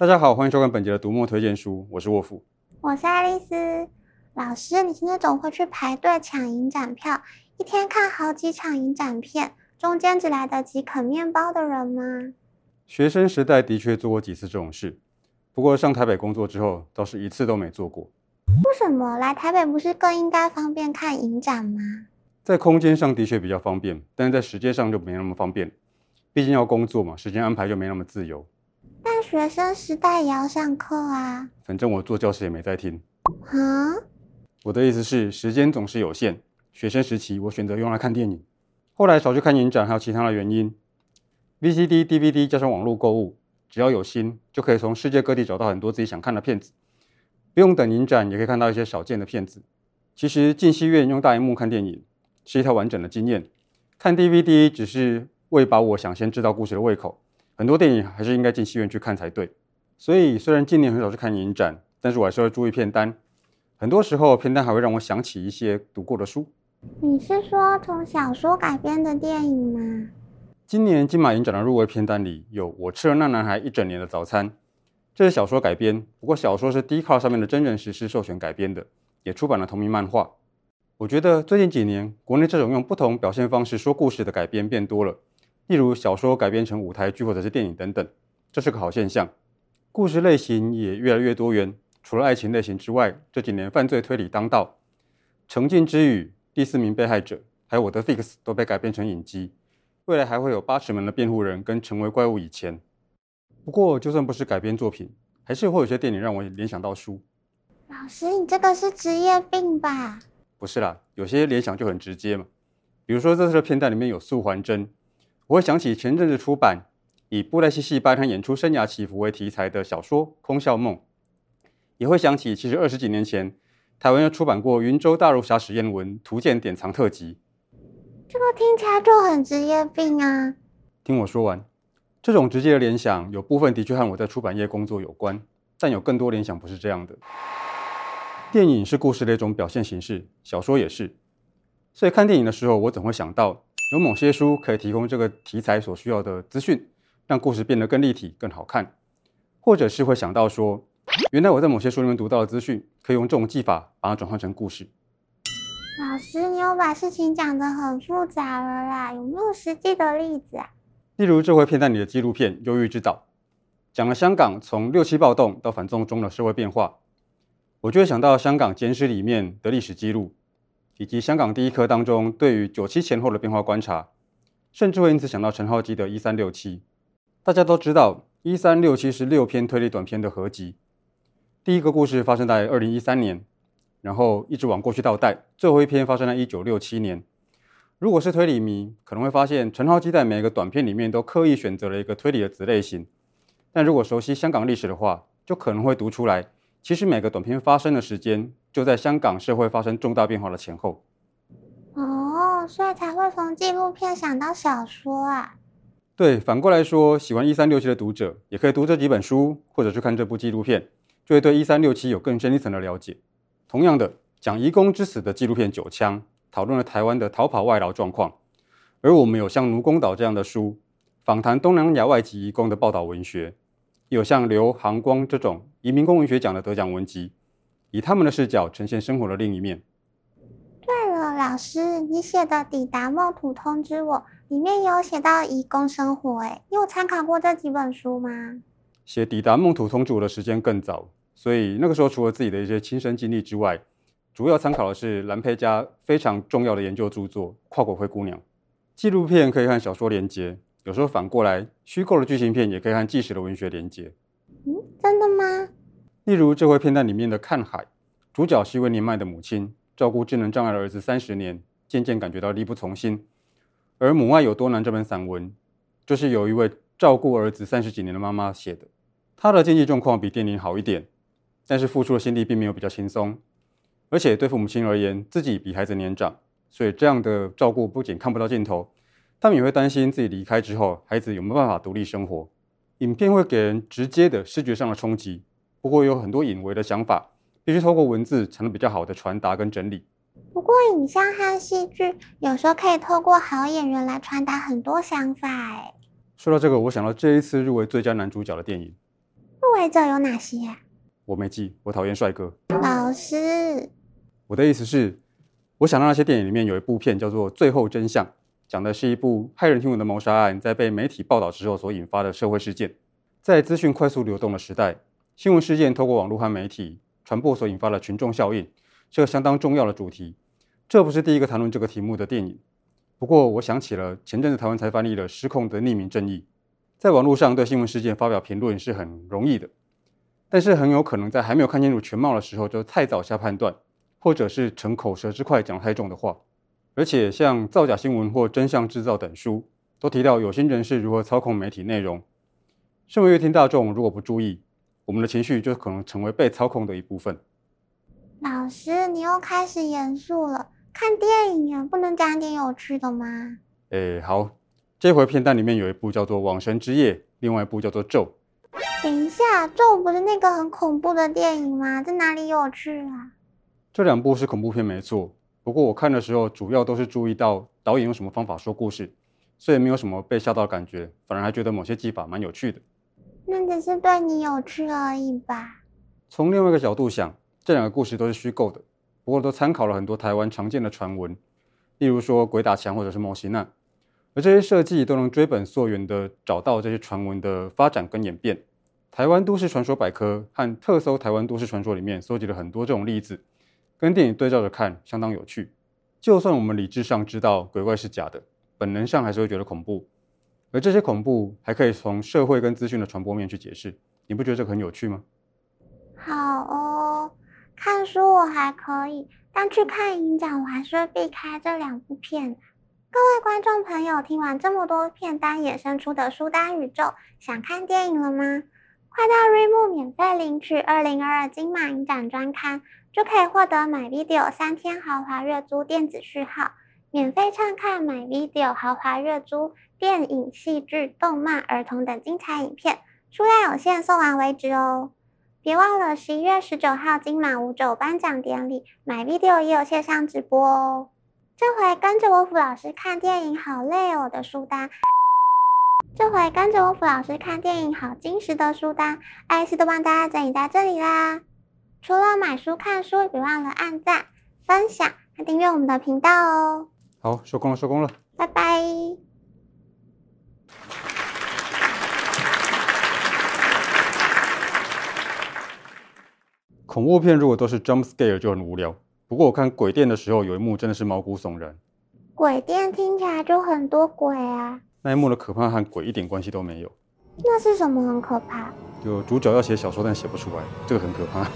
大家好，欢迎收看本节的读墨推荐书，我是沃夫，我是爱丽丝。老师，你是那种会去排队抢影展票，一天看好几场影展片，中间只来得及啃面包的人吗？学生时代的确做过几次这种事，不过上台北工作之后，倒是一次都没做过。为什么？来台北不是更应该方便看影展吗？在空间上的确比较方便，但是在时间上就没那么方便。毕竟要工作嘛，时间安排就没那么自由。但学生时代也要上课啊。反正我坐教室也没在听。啊？我的意思是，时间总是有限。学生时期我选择用来看电影，后来少去看影展，还有其他的原因。VCD、DVD 加上网络购物，只要有心，就可以从世界各地找到很多自己想看的片子。不用等影展，也可以看到一些少见的片子。其实进戏院用大荧幕看电影，是一套完整的经验，看 DVD 只是为把我想先知道故事的胃口。很多电影还是应该进戏院去看才对。所以虽然今年很少去看影展，但是我还是会注意片单。很多时候片单还会让我想起一些读过的书。你是说从小说改编的电影吗？今年金马影展的入围片单里有《我吃了那男孩一整年的早餐》，这是小说改编，不过小说是 Dcard 上面的真人实事授权改编的，也出版了同名漫画。我觉得最近几年，国内这种用不同表现方式说故事的改编变多了，例如小说改编成舞台剧或者是电影等等，这是个好现象。故事类型也越来越多元，除了爱情类型之外，这几年犯罪推理当道，《澄镜之语》、《第四名被害者》还有《我的 Fix》都被改编成影集，未来还会有《八尺门的辩护人》跟《成为怪物以前》。不过就算不是改编作品，还是会有些电影让我联想到书。老师，你这个是职业病吧？不是啦，有些联想就很直接嘛。比如说这次的片段里面有素还真，我会想起前阵子出版以布袋戏戏班和演出生涯起伏为题材的小说《空笑梦》，也会想起其实二十几年前台湾又出版过《云州大儒侠史艳文图鉴典藏特辑》。这个听起来就很职业病啊！听我说完，这种直接的联想有部分的确和我在出版业工作有关，但有更多联想不是这样的。电影是故事的一种表现形式，小说也是。所以看电影的时候，我总会想到，有某些书可以提供这个题材所需要的资讯，让故事变得更立体、更好看。或者是会想到说，原来我在某些书里面读到的资讯，可以用这种技法把它转换成故事。老师，你又把事情讲得很复杂了啦，有没有实际的例子啊？例如这回片段里的纪录片《忧郁之岛》，讲了香港从六七暴动到反送中的社会变化。我就会想到香港简史里面的历史记录，以及香港第一课当中对于九七前后的变化观察，甚至会因此想到陈浩基的《一三六七》。大家都知道，《一三六七》是六篇推理短篇的合集。第一个故事发生在二零一三年，然后一直往过去倒带，最后一篇发生在一九六七年。如果是推理迷，可能会发现陈浩基在每个短片里面都刻意选择了一个推理的子类型。但如果熟悉香港历史的话，就可能会读出来。其实每个短片发生的时间就在香港社会发生重大变化的前后。哦，所以才会从纪录片想到小说啊。对，反过来说，喜欢一三六七的读者也可以读这几本书，或者去看这部纪录片，就会对一三六七有更深一层的了解。同样的，讲移工之死的纪录片《九枪》，讨论了台湾的逃跑外劳状况，而我们有像《奴公岛》这样的书，访谈东南亚外籍移工的报道文学。有像刘航光这种移民工文学奖的得奖文集，以他们的视角呈现生活的另一面。对了，老师，你写的《抵达梦土通知我》里面有写到移工生活，诶，你有参考过这几本书吗？写《抵达梦土通知我》的时间更早，所以那个时候除了自己的一些亲身经历之外，主要参考的是兰佩嘉非常重要的研究著作《跨国灰姑娘》。纪录片可以和小说连接。有时候反过来，虚构的剧情片也可以和纪实的文学连接。嗯，真的吗？例如这回片段里面的《看海》，主角是一位年迈的母亲，照顾智能障碍的儿子三十年，渐渐感觉到力不从心。而《母爱有多难》这本散文，就是有一位照顾儿子三十几年的妈妈写的。她的经济状况比电影好一点，但是付出的心力并没有比较轻松。而且对父母亲而言，自己比孩子年长，所以这样的照顾不仅看不到尽头。他们也会担心自己离开之后，孩子有没有办法独立生活。影片会给人直接的视觉上的冲击，不过有很多隐微的想法，必须透过文字才能比较好的传达跟整理。不过，影像和戏剧有时候可以透过好演员来传达很多想法。哎，说到这个，我想到这一次入围最佳男主角的电影。入围者有哪些啊？我没记，我讨厌帅哥。老师，我的意思是，我想到那些电影里面有一部片叫做《最后真相》，讲的是一部骇人听闻的谋杀案，在被媒体报道之后所引发的社会事件。在资讯快速流动的时代，新闻事件透过网络和媒体传播所引发的群众效应，是个相当重要的主题。这不是第一个谈论这个题目的电影。不过，我想起了前阵子台湾才翻译了《失控的匿名正义》。在网络上对新闻事件发表评论是很容易的，但是很有可能在还没有看清楚全貌的时候就太早下判断，或者是逞口舌之快讲太重的话。而且，像《造假新闻》或《真相制造》等书都提到有心人士如何操控媒体内容。身为阅听大众，如果不注意，我们的情绪就可能成为被操控的一部分。老师，你又开始严肃了。看电影啊，不能讲点有趣的吗？诶，好，这回片段里面有一部叫做《往神之夜》，另外一部叫做《咒》。等一下，《咒》不是那个很恐怖的电影吗？在哪里有趣啊？这两部是恐怖片没错，不过我看的时候主要都是注意到导演用什么方法说故事，所以没有什么被吓到的感觉，反而还觉得某些技法蛮有趣的。那只是对你有趣而已吧？从另外一个角度想，这两个故事都是虚构的。不过都参考了很多台湾常见的传闻，例如说鬼打墙或者是魔神仔，而这些设计都能追本溯源的找到这些传闻的发展跟演变。台湾都市传说百科和特搜台湾都市传说里面搜集了很多这种例子，跟电影对照着看，相当有趣。就算我们理智上知道鬼怪是假的，本能上还是会觉得恐怖，而这些恐怖还可以从社会跟资讯的传播面去解释，你不觉得这个很有趣吗？好哦。看书我还可以，但去看影展我还是会避开这两部片。各位观众朋友，听完这么多片单衍生出的书单宇宙，想看电影了吗？快到 r e m o 免费领取二零二二金马影展专刊，就可以获得 MyVideo 三天豪华月租电子序号，免费畅看 MyVideo 豪华月租电影、戏剧、动漫、儿童等精彩影片，数量有限，送完为止哦。别忘了十一月十九号金马五九颁奖典礼，MyVideo 也有线上直播哦。这回跟着沃夫老师看电影好累哦的书单，这回跟着沃夫老师看电影好精实的书单，艾斯都帮大家整理在这里啦。除了买书看书，别忘了按赞、分享和订阅我们的频道哦。好，收工了，收工了，拜拜。恐怖片如果都是 jump scare 就很无聊。不过我看鬼店的时候，有一幕真的是毛骨悚然。鬼店听起来就很多鬼啊。那一幕的可怕和鬼一点关系都没有。那是什么很可怕？就主角要写小说但写不出来，这个很可怕。